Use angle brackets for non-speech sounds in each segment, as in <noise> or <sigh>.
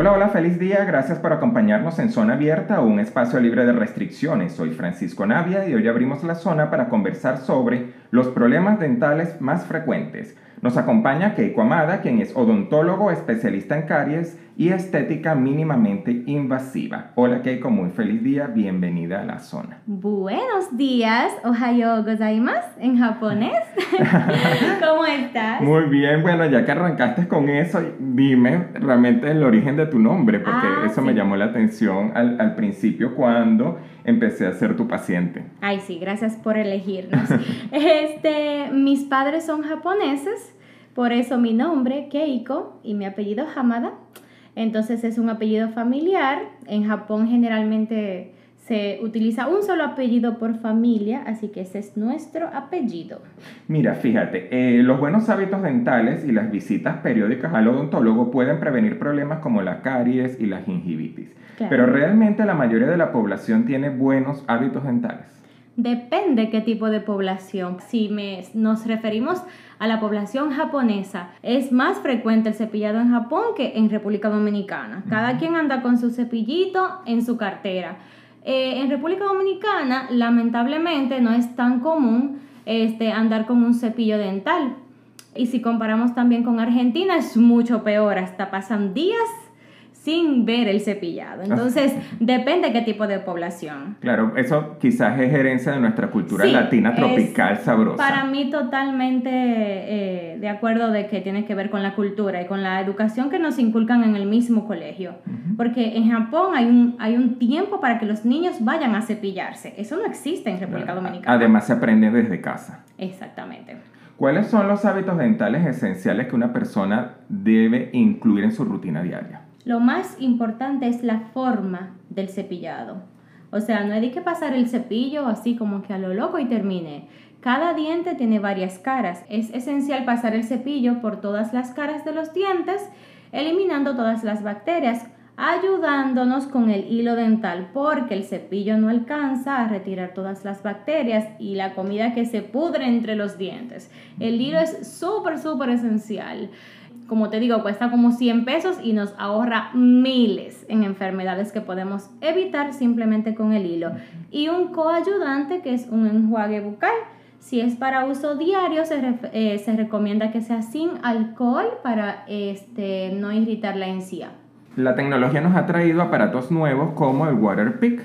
Hola, hola, feliz día. Gracias por acompañarnos en Zona Abierta, un espacio libre de restricciones. Soy Francisco Navia y hoy abrimos la zona para conversar sobre los problemas dentales más frecuentes. Nos acompaña Keiko Amada, quien es odontólogo, especialista en caries y estética mínimamente invasiva. Hola Keiko, muy feliz día, bienvenida a la zona. Buenos días, ohayo gozaimasu en japonés. <laughs> <laughs> ¿Cómo estás? Muy bien, bueno, ya que arrancaste con eso, dime realmente el origen de tu nombre, porque Ah, eso sí. me llamó la atención al, al principio cuando empecé a ser tu paciente. Ay, sí, gracias por elegirnos. <laughs> este, mis padres son japoneses, por eso mi nombre, Keiko, y mi apellido Hamada. Entonces es un apellido familiar. En Japón generalmente se utiliza un solo apellido por familia, así que ese es nuestro apellido. Mira, fíjate, eh, los buenos hábitos dentales y las visitas periódicas al odontólogo pueden prevenir problemas como la caries y la gingivitis. Claro. Pero realmente la mayoría de la población tiene buenos hábitos dentales. Depende qué tipo de población. Si me- nos referimos a la población japonesa, es más frecuente el cepillado en Japón que en República Dominicana. Cada quien anda con su cepillito en su cartera. Eh, en República Dominicana, lamentablemente, no es tan común este, andar con un cepillo dental. Y si comparamos también con Argentina, es mucho peor. Hasta pasan días sin ver el cepillado. Entonces, depende qué tipo de población. Claro, eso quizás es herencia de nuestra cultura Sí, latina es tropical sabrosa. Para mí totalmente eh, de acuerdo de que tiene que ver con la cultura y con la educación que nos inculcan en el mismo colegio. Porque en Japón hay un, hay un tiempo para que los niños vayan a cepillarse. Eso no existe en República Dominicana. Además se aprende desde casa. Exactamente. ¿Cuáles son los hábitos dentales esenciales que una persona debe incluir en su rutina diaria? Lo más importante es la forma del cepillado. O sea, no hay que pasar el cepillo así como que a lo loco y termine. Cada diente tiene varias caras. Es esencial pasar el cepillo por todas las caras de los dientes, eliminando todas las bacterias, ayudándonos con el hilo dental, porque el cepillo no alcanza a retirar todas las bacterias y la comida que se pudre entre los dientes. El hilo es súper, súper esencial como te digo, cuesta como 100 pesos y nos ahorra miles en enfermedades que podemos evitar simplemente con el hilo. Y un coayudante que es un enjuague bucal. Si es para uso diario, se, eh, se recomienda que sea sin alcohol para este, no irritar la encía. La tecnología nos ha traído aparatos nuevos como el Waterpick.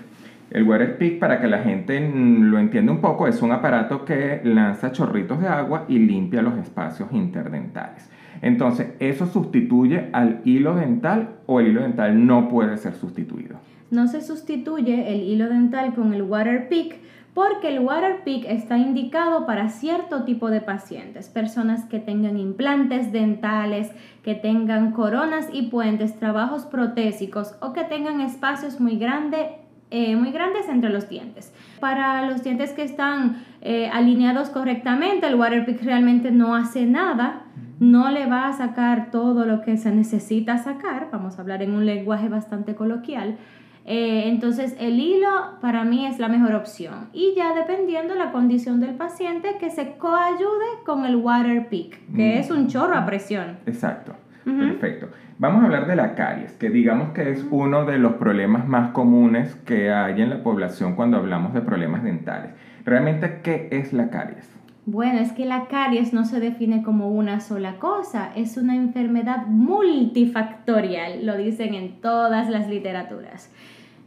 El Waterpick, para que la gente mm, lo entienda un poco, es un aparato que lanza chorritos de agua y limpia los espacios interdentales. Entonces, ¿eso sustituye al hilo dental o el hilo dental no puede ser sustituido? No se sustituye el hilo dental con el Waterpick porque el Waterpick está indicado para cierto tipo de pacientes, personas que tengan implantes dentales, que tengan coronas y puentes, trabajos protésicos o que tengan espacios muy grandes eh, muy grandes entre los dientes. Para los dientes que están eh, alineados correctamente, el Waterpick realmente no hace nada, no le va a sacar todo lo que se necesita sacar, vamos a hablar en un lenguaje bastante coloquial. Eh, entonces el hilo para mí es la mejor opción y ya dependiendo la condición del paciente que se coayude con el Waterpick, que Mm. es un chorro a presión. Exacto. Perfecto. Vamos a hablar de la caries, que digamos que es uno de los problemas más comunes que hay en la población cuando hablamos de problemas dentales. Realmente, ¿qué es la caries? Bueno, es que la caries no se define como una sola cosa, es una enfermedad multifactorial, lo dicen en todas las literaturas.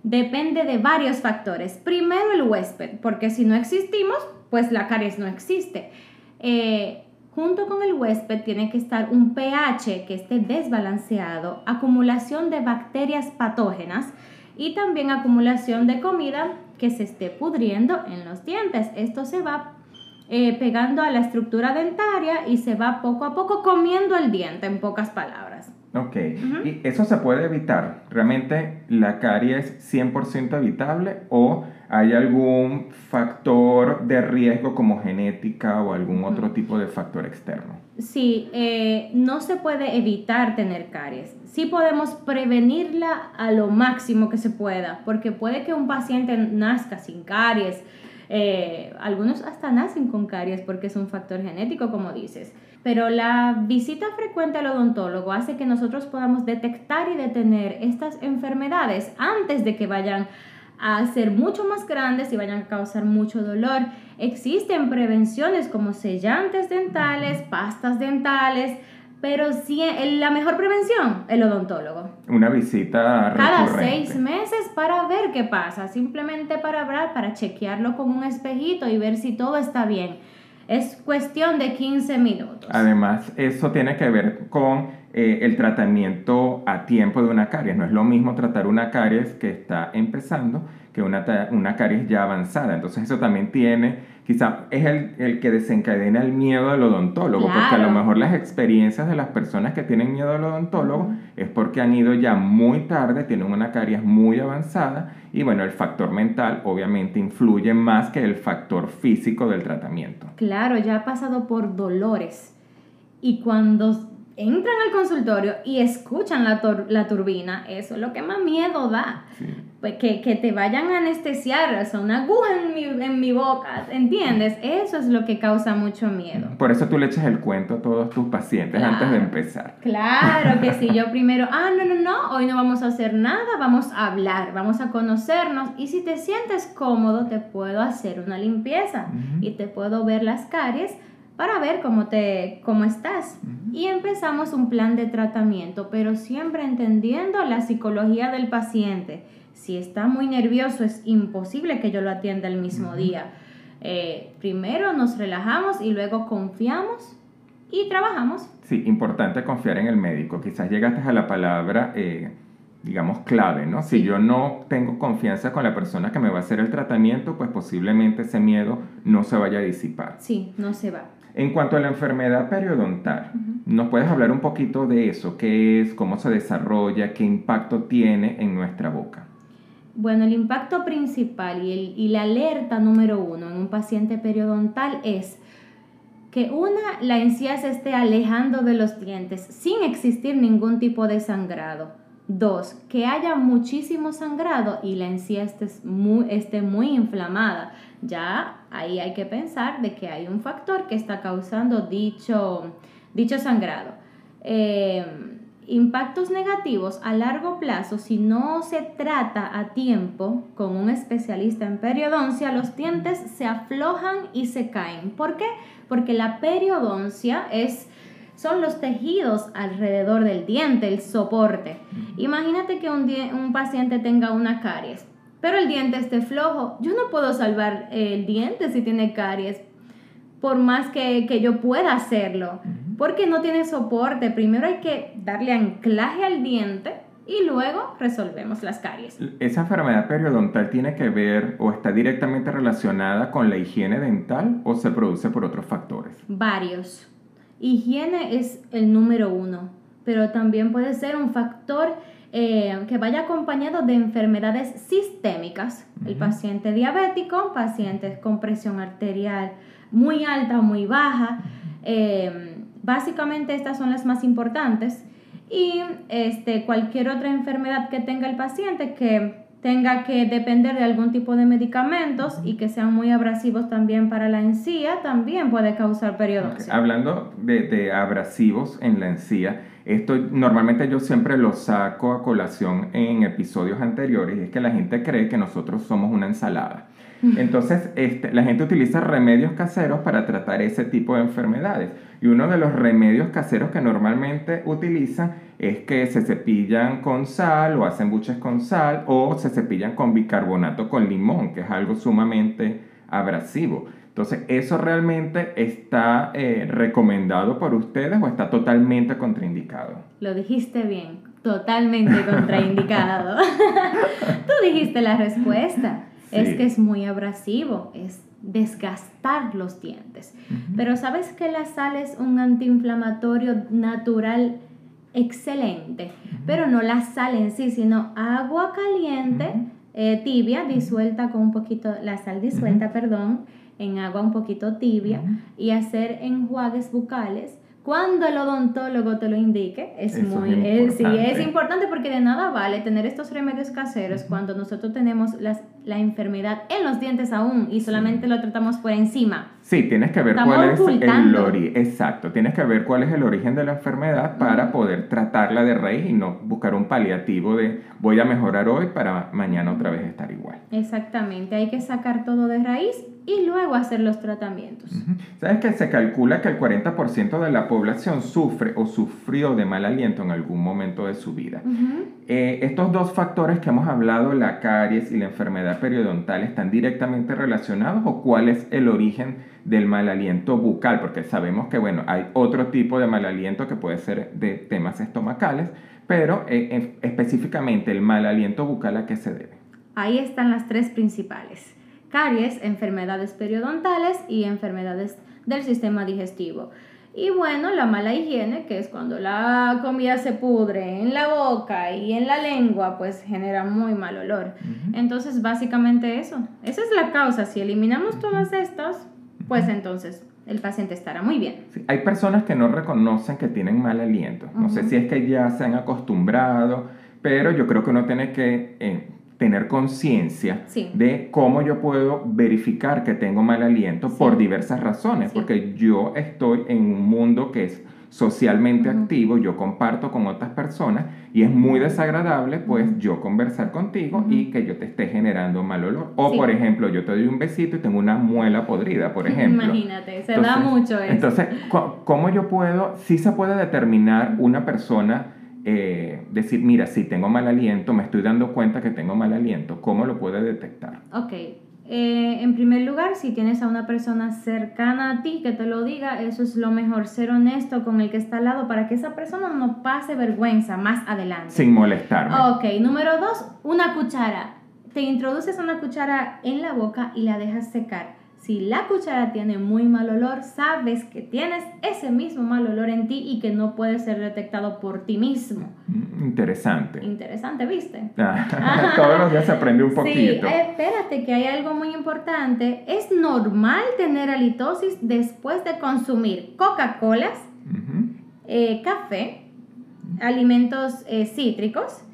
Depende de varios factores. Primero el huésped, porque si no existimos, pues la caries no existe. Eh, junto con el huésped tiene que estar un pH que esté desbalanceado, acumulación de bacterias patógenas y también acumulación de comida que se esté pudriendo en los dientes. Esto se va eh, pegando a la estructura dentaria y se va poco a poco comiendo el diente, en pocas palabras. Ok, Ujú. y eso se puede evitar. ¿Realmente la caries es 100% evitable o hay algún factor de riesgo como genética o algún otro tipo de factor externo? Sí, eh, no se puede evitar tener caries. Sí podemos prevenirla a lo máximo que se pueda, porque puede que un paciente nazca sin caries, Eh, algunos hasta nacen con caries porque es un factor genético, como dices. Pero la visita frecuente al odontólogo hace que nosotros podamos detectar y detener estas enfermedades antes de que vayan a ser mucho más grandes y vayan a causar mucho dolor. Existen prevenciones como sellantes dentales, pastas dentales, pero sí, la mejor prevención, el odontólogo. Una visita Cada seis meses para ver qué pasa, simplemente para hablar, para chequearlo con un espejito y ver si todo está bien. Es cuestión de 15 minutos. Además, eso tiene que ver con eh, el tratamiento a tiempo de una caries. No es lo mismo tratar una caries que está empezando que una, una caries ya avanzada. Entonces eso también tiene, quizá es el, el que desencadena el miedo del odontólogo, porque a lo mejor las experiencias de las personas que tienen miedo al odontólogo es porque han ido ya muy tarde, tienen una caries muy avanzada y bueno, el factor mental obviamente influye más que el factor físico del tratamiento. Claro, ya ha pasado por dolores y cuando entran al consultorio y escuchan la, la turbina, eso es lo que más miedo da. Pues que, que, te vayan a anestesiar, o sea, una aguja en mi, en mi boca, ¿entiendes? Eso es lo que causa mucho miedo. Por eso tú le echas el cuento a todos tus pacientes antes de empezar. Claro que sí, yo <laughs> primero, ah, no, no, no, hoy no vamos a hacer nada, vamos a hablar, vamos a conocernos y si te sientes cómodo te puedo hacer una limpieza y te puedo ver las caries para ver cómo, te, cómo estás. Y empezamos un plan de tratamiento, pero siempre entendiendo la psicología del paciente si está muy nervioso, es imposible que yo lo atienda el mismo día. Eh, primero nos relajamos y luego confiamos y trabajamos. Sí, importante confiar en el médico. Quizás llegaste a la palabra, eh, digamos, clave, ¿no? Si yo no tengo confianza con la persona que me va a hacer el tratamiento, pues posiblemente ese miedo no se vaya a disipar. Sí, no se va. En cuanto a la enfermedad periodontal, ¿nos puedes hablar un poquito de eso? ¿Qué es? ¿Cómo se desarrolla? ¿Qué impacto tiene en nuestra boca? Bueno, el impacto principal y, la alerta número uno en un paciente periodontal es que una, la encía se esté alejando de los dientes sin existir ningún tipo de sangrado. Dos, que haya muchísimo sangrado y la encía esté muy, esté muy inflamada. Ya ahí hay que pensar de que hay un factor que está causando dicho, dicho sangrado. Eh, impactos negativos a largo plazo, si no se trata a tiempo con un especialista en periodoncia, los dientes se aflojan y se caen. ¿Por qué? Porque la periodoncia es son los tejidos alrededor del diente, el soporte. Imagínate que un, un paciente tenga una caries, pero el diente esté flojo. Yo no puedo salvar el diente si tiene caries, por más que, que yo pueda hacerlo porque no tiene soporte. Primero hay que darle anclaje al diente y luego resolvemos las caries. ¿Esa enfermedad periodontal tiene que ver o está directamente relacionada con la higiene dental o se produce por otros factores? Varios. Higiene es el número uno, pero también puede ser un factor eh, que vaya acompañado de enfermedades sistémicas. El paciente diabético, pacientes con presión arterial muy alta o muy baja. Básicamente estas son las más importantes y este, cualquier otra enfermedad que tenga el paciente que tenga que depender de algún tipo de medicamentos y que sean muy abrasivos también para la encía, también puede causar periodoncia. Hablando de, de, abrasivos en la encía, esto normalmente yo siempre lo saco a colación en episodios anteriores y es que la gente cree que nosotros somos una ensalada. Entonces, este, la gente utiliza remedios caseros para tratar ese tipo de enfermedades. Y uno de los remedios caseros que normalmente utilizan es que se cepillan con sal o hacen buches con sal o se cepillan con bicarbonato con limón, que es algo sumamente abrasivo. Entonces, ¿eso realmente está eh, recomendado por ustedes o está totalmente contraindicado? Lo dijiste bien, totalmente contraindicado. <laughs> Tú dijiste la respuesta. Es que es muy abrasivo, es desgastar los dientes. Pero sabes que la sal es un antiinflamatorio natural excelente, pero no la sal en sí, sino agua caliente, eh, tibia, disuelta con un poquito, la sal disuelta, perdón, en agua un poquito tibia y hacer enjuagues bucales cuando el odontólogo te lo indique, es muy es, sí, es importante porque de nada vale tener estos remedios caseros cuando nosotros tenemos las la enfermedad en los dientes aún y solamente lo tratamos por encima. Sí, tienes que ver cuál es el origen. Exacto, tienes que ver cuál es el origen de la enfermedad para poder tratarla de raíz y no buscar un paliativo de voy a mejorar hoy para mañana otra vez estar igual. Exactamente, hay que sacar todo de raíz y luego hacer los tratamientos. ¿Sabes que se calcula que el 40% de la población sufre o sufrió de mal aliento en algún momento de su vida? Eh, estos dos factores que hemos hablado, la caries y la enfermedad periodontal, ¿están directamente relacionados o cuál es el origen del mal aliento bucal, porque sabemos que, bueno, hay otro tipo de mal aliento que puede ser de temas estomacales, pero eh, específicamente el mal aliento bucal a qué se debe. Ahí están las tres principales. Caries, enfermedades periodontales y enfermedades del sistema digestivo. Y bueno, la mala higiene, que es cuando la comida se pudre en la boca y en la lengua, pues genera muy mal olor. Entonces, básicamente eso. Esa es la causa. Si eliminamos todas estas, pues entonces el paciente estará muy bien. hay personas que no reconocen que tienen mal aliento. No sé si es que ya se han acostumbrado, pero yo creo que uno tiene que eh, tener conciencia de cómo yo puedo verificar que tengo mal aliento por diversas razones, porque yo estoy en un mundo que es socialmente activo, yo comparto con otras personas y es muy desagradable pues yo conversar contigo y que yo te esté generando mal olor. O por ejemplo, yo te doy un besito y tengo una muela podrida, por <laughs> ejemplo. Imagínate, se da mucho eso. Entonces, ¿cómo yo puedo, si se puede determinar una persona, eh, decir, mira, si tengo mal aliento, me estoy dando cuenta que tengo mal aliento, ¿cómo lo puede detectar? Ok, eh, en primer lugar, si tienes a una persona cercana a ti que te lo diga, eso es lo mejor, ser honesto con el que está al lado para que esa persona no pase vergüenza más adelante. Sin molestarme. Ok, número dos, una cuchara. Te introduces una cuchara en la boca y la dejas secar. Si la cuchara tiene muy mal olor, sabes que tienes ese mismo mal olor en ti y que no puede ser detectado por ti mismo. Mm, interesante. Interesante, ¿viste? Ah, todos los días se aprende un poquito. Sí, espérate que hay algo muy importante. Es normal tener halitosis después de consumir Coca-Colas, eh, café, alimentos eh, cítricos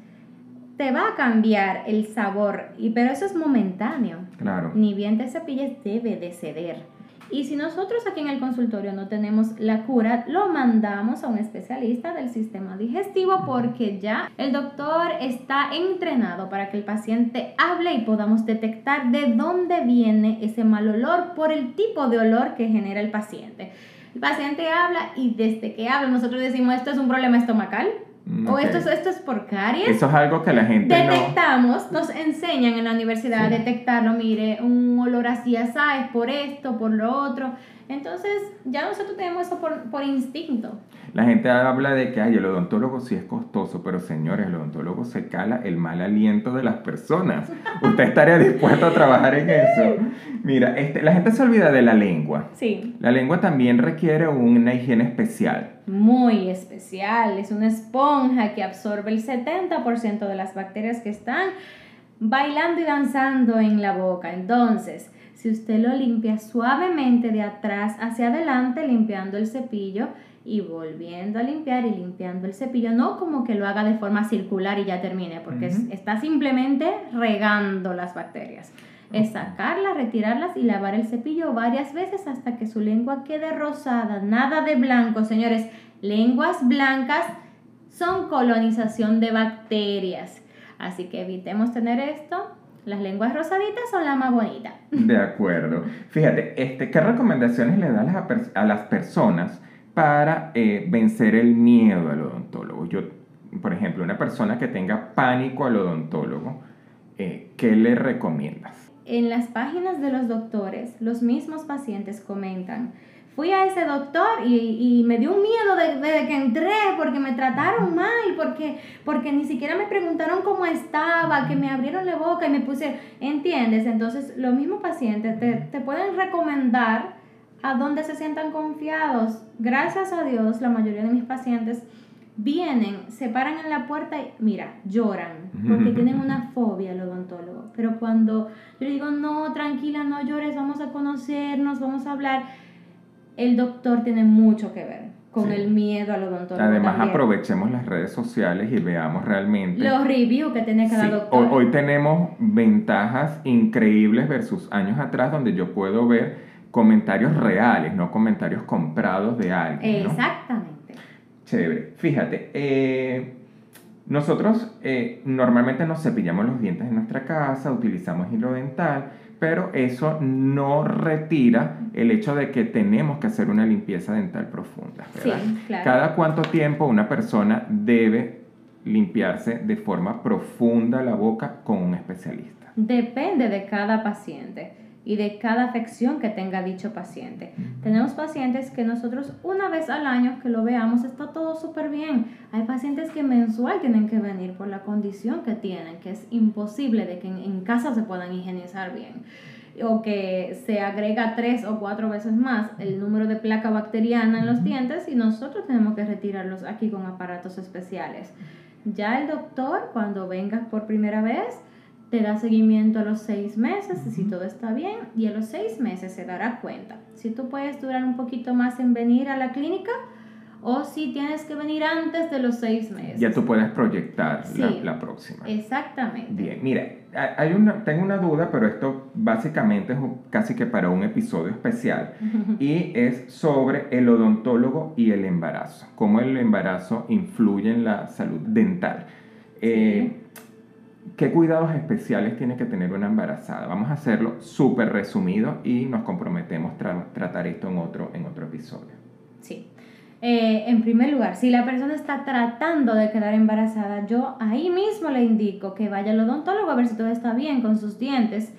te va a cambiar el sabor, y, pero eso es momentáneo. Claro. Ni bien te cepilles debe de ceder. Y si nosotros aquí en el consultorio no tenemos la cura, lo mandamos a un especialista del sistema digestivo porque ya el doctor está entrenado para que el paciente hable y podamos detectar de dónde viene ese mal olor por el tipo de olor que genera el paciente. El paciente habla y desde que habla nosotros decimos esto es un problema estomacal, Mm, o esto, esto es por caries. Eso es algo que la gente Detectamos, nos enseñan en la universidad a detectarlo, mire, un olor así, así, es por esto, por lo otro. Entonces, ya nosotros tenemos eso por, por instinto. La gente habla de que Ay, el odontólogo sí es costoso, pero señores, el odontólogo se cala el mal aliento de las personas. <laughs> ¿Usted estaría dispuesto a trabajar en eso? Mira, este, la gente se olvida de la lengua. Sí. La lengua también requiere una higiene especial. Muy especial. Es una esponja que absorbe el 70% de las bacterias que están bailando y danzando en la boca. Entonces, si usted lo limpia suavemente de atrás hacia adelante, limpiando el cepillo, y volviendo a limpiar y limpiando el cepillo, no como que lo haga de forma circular y ya termine, porque está simplemente regando las bacterias. Es sacarlas, retirarlas y lavar el cepillo varias veces hasta que su lengua quede rosada, nada de blanco, señores. Lenguas blancas son colonización de bacterias. Así que evitemos tener esto. Las lenguas rosaditas son la más bonita. <laughs> De acuerdo. Fíjate, este, ¿qué recomendaciones le das a las personas para eh, vencer el miedo al odontólogo. Yo, por ejemplo, una persona que tenga pánico al odontólogo, eh, ¿qué le recomiendas? En las páginas de los doctores, los mismos pacientes comentan, fui a ese doctor y, me dio un miedo desde que entré porque me trataron mal, porque, porque ni siquiera me preguntaron cómo estaba, que me abrieron la boca y me puse, ¿entiendes? Entonces, los mismos pacientes te, te pueden recomendar a donde se sientan confiados. Gracias a Dios, la mayoría de mis pacientes vienen, se paran en la puerta y, mira, lloran, porque tienen una fobia al odontólogo. Pero cuando yo digo, no, tranquila, no llores, vamos a conocernos, vamos a hablar, el doctor tiene mucho que ver. con Sí. el miedo al odontólogo. Además, también. aprovechemos las redes sociales y veamos realmente. Los reviews que tiene cada Sí, doctor. hoy, hoy tenemos ventajas increíbles versus años atrás donde yo puedo ver comentarios reales, no comentarios comprados de alguien. ¿no? Exactamente. Chévere. Fíjate, eh, nosotros eh, normalmente nos cepillamos los dientes en nuestra casa, utilizamos hilo dental, pero eso no retira el hecho de que tenemos que hacer una limpieza dental profunda. ¿verdad? Sí, claro. Cada cuánto tiempo una persona debe limpiarse de forma profunda la boca con un especialista. Depende de cada paciente y de cada afección que tenga dicho paciente. Tenemos pacientes que nosotros una vez al año que lo veamos está todo súper bien. Hay pacientes que mensual tienen que venir por la condición que tienen, que es imposible de que en, en casa se puedan higienizar bien. O que se agrega tres o cuatro veces más el número de placa bacteriana en los dientes y nosotros tenemos que retirarlos aquí con aparatos especiales. Ya el doctor, cuando vengas por primera vez, te da seguimiento a los seis meses, si todo está bien, y a los seis meses se dará cuenta si tú puedes durar un poquito más en venir a la clínica o si tienes que venir antes de los seis meses. Ya tú puedes proyectar la, Sí. la próxima. Exactamente. Bien, mira, ha- hay una, tengo una duda, pero esto básicamente es casi que para un episodio especial <laughs> y es sobre el odontólogo y el embarazo, cómo el embarazo influye en la salud dental. Eh, ¿Qué cuidados especiales tiene que tener una embarazada? Vamos a hacerlo súper resumido y nos comprometemos a tratar esto en otro, en otro episodio. Sí. Eh, en primer lugar, si la persona está tratando de quedar embarazada, yo ahí mismo le indico que vaya al odontólogo a ver si todo está bien con sus dientes.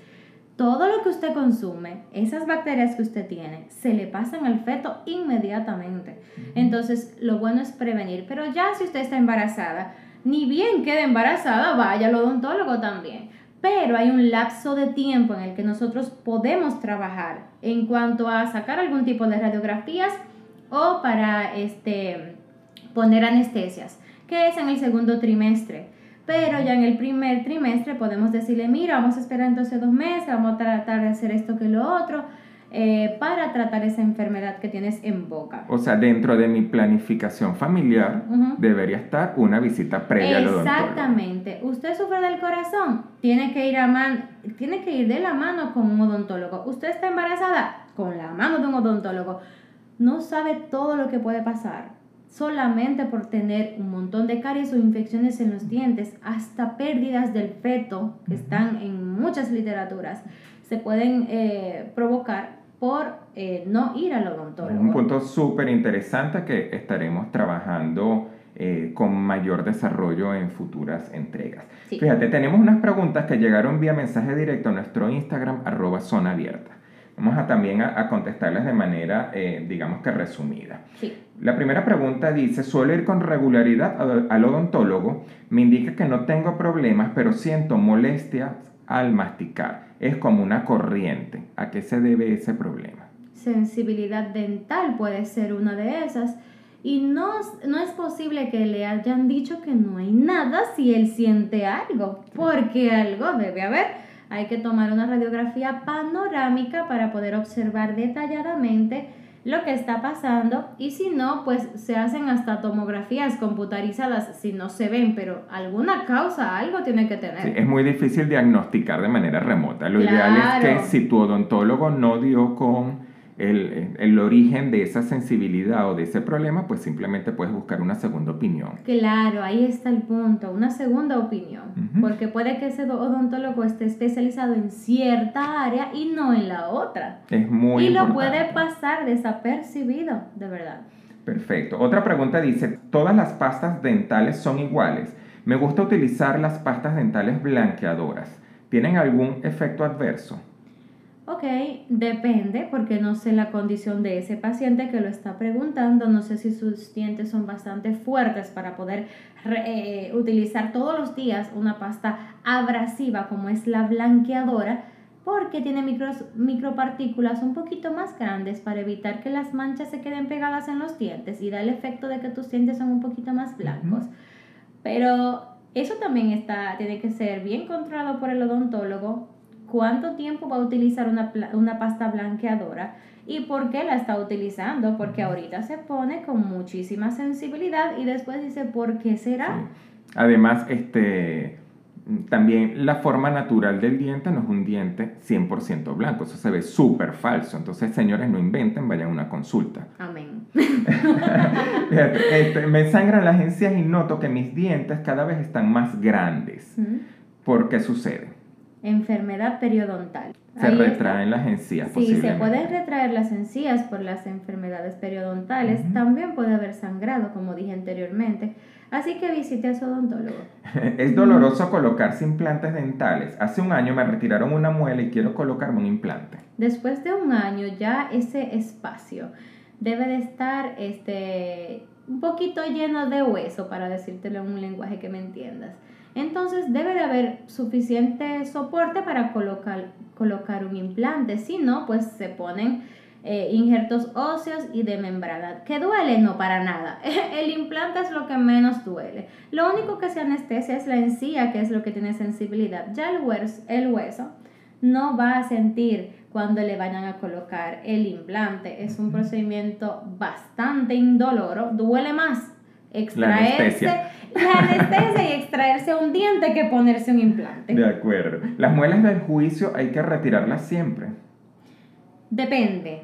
Todo lo que usted consume, esas bacterias que usted tiene, se le pasan al feto inmediatamente. Entonces, lo bueno es prevenir. Pero ya si usted está embarazada, ni bien quede embarazada, vaya al odontólogo también. Pero hay un lapso de tiempo en el que nosotros podemos trabajar en cuanto a sacar algún tipo de radiografías o para este, poner anestesias, que es en el segundo trimestre. Pero ya en el primer trimestre podemos decirle, mira, vamos a esperar entonces dos meses, vamos a tratar de hacer esto que lo otro, eh, para tratar esa enfermedad que tienes en boca. O sea, dentro de mi planificación familiar Ujú. debería estar una visita previa al odontólogo. Exactamente. Usted sufre del corazón, tiene que ir a man, tiene que ir de la mano con un odontólogo. Usted está embarazada con la mano de un odontólogo. No sabe todo lo que puede pasar solamente por tener un montón de caries o infecciones en los dientes, hasta pérdidas del feto que están en muchas literaturas se pueden eh, provocar por eh, no ir al odontólogo. un punto súper interesante que estaremos trabajando eh, con mayor desarrollo en futuras entregas. Sí. Fíjate, tenemos unas preguntas que llegaron vía mensaje directo a nuestro Instagram, arroba zona abierta. Vamos a también a, a contestarlas de manera, eh, digamos que resumida. Sí. La primera pregunta dice, suelo ir con regularidad al- al odontólogo, me indica que no tengo problemas, pero siento molestias al masticar. Es como una corriente. ¿A qué se debe ese problema? sensibilidad dental puede ser una de esas. Y no, no es posible que le hayan dicho que no hay nada si él siente algo, porque algo debe haber. Hay que tomar una radiografía panorámica para poder observar detalladamente lo que está pasando y si no, pues se hacen hasta tomografías computarizadas si no se ven, pero alguna causa, algo tiene que tener. Sí, es muy difícil diagnosticar de manera remota. Lo ideal es que si tu odontólogo no dio con el, el origen de esa sensibilidad o de ese problema, pues simplemente puedes buscar una segunda opinión. Claro, ahí está el punto, una segunda opinión, porque puede que ese odontólogo esté especializado en cierta área y no en la otra. Es muy y lo puede pasar desapercibido, de verdad. Perfecto. Otra pregunta dice, ¿todas las pastas dentales son iguales? Me gusta utilizar las pastas dentales blanqueadoras. ¿Tienen algún efecto adverso? Ok, depende, porque no sé la condición de ese paciente que lo está preguntando, no sé si sus dientes son bastante fuertes para poder re- eh, utilizar todos los días una pasta abrasiva como es la blanqueadora, porque tiene micros, micropartículas un poquito más grandes para evitar que las manchas se queden pegadas en los dientes y da el efecto de que tus dientes son un poquito más blancos. Pero eso también está, tiene que ser bien controlado por el odontólogo cuánto tiempo va a utilizar una, una pasta blanqueadora y por qué la está utilizando, porque ahorita se pone con muchísima sensibilidad y después dice, ¿por qué será? Además, este, también la forma natural del diente no es un diente 100% blanco, eso se ve súper falso. Entonces, señores, no inventen, vayan a una consulta. Amén. <laughs> este, me sangran las encías y noto que mis dientes cada vez están más grandes. ¿Por qué sucede? Enfermedad periodontal. Se retraen las encías. Sí, se pueden retraer las encías por las enfermedades periodontales. También puede haber sangrado, como dije anteriormente. Así que visite a su odontólogo. <laughs> es doloroso colocarse implantes dentales. Hace un año me retiraron una muela y quiero colocarme un implante. Después de un año ya ese espacio debe de estar este, un poquito lleno de hueso, para decírtelo en un lenguaje que me entiendas. Entonces debe de haber suficiente soporte para colocar, colocar un implante. Si no, pues se ponen eh, injertos óseos y de membrana. ¿Que duele? No, para nada. <laughs> El implante es lo que menos duele. Lo único que se anestesia es la encía, que es lo que tiene sensibilidad. Ya el hueso, el hueso no va a sentir cuando le vayan a colocar el implante. Es un procedimiento bastante indoloro. Duele más extraerse la anestesia. y extraerse un diente que ponerse un implante. De acuerdo. Las muelas del juicio hay que retirarlas siempre. Depende.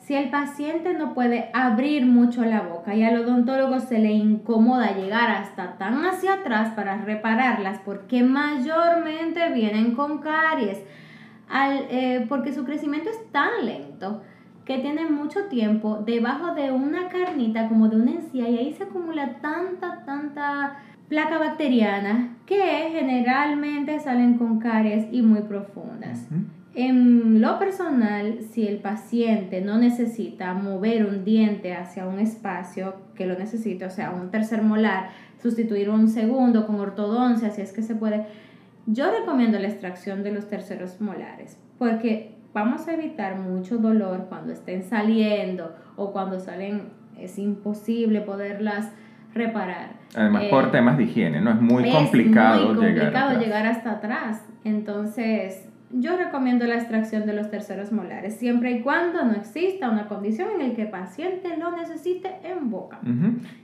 Si el paciente no puede abrir mucho la boca y al odontólogo se le incomoda llegar hasta tan hacia atrás para repararlas porque mayormente vienen con caries, al, eh, porque su crecimiento es tan lento que tiene mucho tiempo debajo de una carnita como de una encía y ahí se acumula tanta, tanta placa bacteriana que generalmente salen con caries y muy profundas. En lo personal, si el paciente no necesita mover un diente hacia un espacio que lo necesite, o sea, un tercer molar, sustituir un segundo con ortodoncia, si es que se puede, yo recomiendo la extracción de los terceros molares, porque vamos a evitar mucho dolor cuando estén saliendo o cuando salen, es imposible poderlas reparar. Además, por eh, temas de higiene, ¿no? Es muy complicado, muy complicado llegar hasta atrás. Entonces, yo recomiendo la extracción de los terceros molares, siempre y cuando no exista una condición en la que el paciente lo necesite en boca.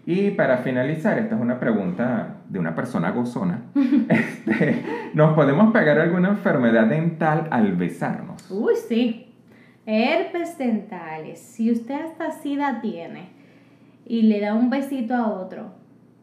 Y para finalizar, esta es una pregunta de una persona gozona. <laughs> Este, ¿Nos podemos pegar alguna enfermedad dental al besarnos? Uy, sí. Herpes dentales. Si usted hasta sida tiene y le da un besito a otro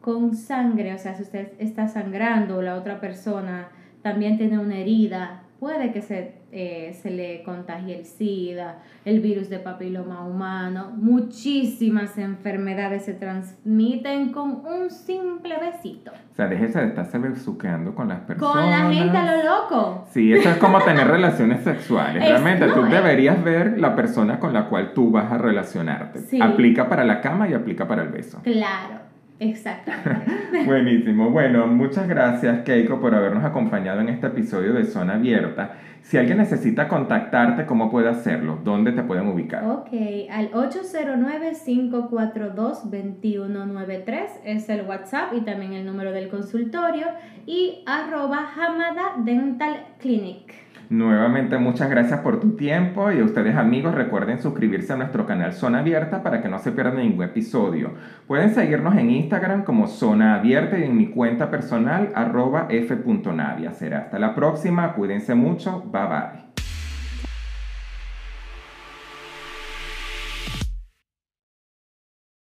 con sangre, o sea, si usted está sangrando o la otra persona también tiene una herida, puede que se, eh, se le contagie el SIDA, el virus de papiloma humano. Muchísimas enfermedades se transmiten con un simple besito. O sea, déjese de estarse besuqueando con las personas. Con la gente a lo loco. Sí, eso es como tener relaciones sexuales. <laughs> Realmente tú deberías ver la persona con la cual tú vas a relacionarte. Aplica para la cama y aplica para el beso. Claro. Exactamente. <laughs> Buenísimo. Bueno, muchas gracias Keiko por habernos acompañado en este episodio de Zona Abierta. Si alguien necesita contactarte, ¿cómo puede hacerlo? ¿Dónde te pueden ubicar? Ok, al 809-542-2193 es el WhatsApp y también el número del consultorio y arroba Hamada Dental Clinic. Nuevamente muchas gracias por tu tiempo y a ustedes amigos recuerden suscribirse a nuestro canal Zona Abierta para que no se pierdan ningún episodio. Pueden seguirnos en Instagram como Zona Abierta y en mi cuenta personal arroba f.navia. Será hasta la próxima, cuídense mucho, bye bye.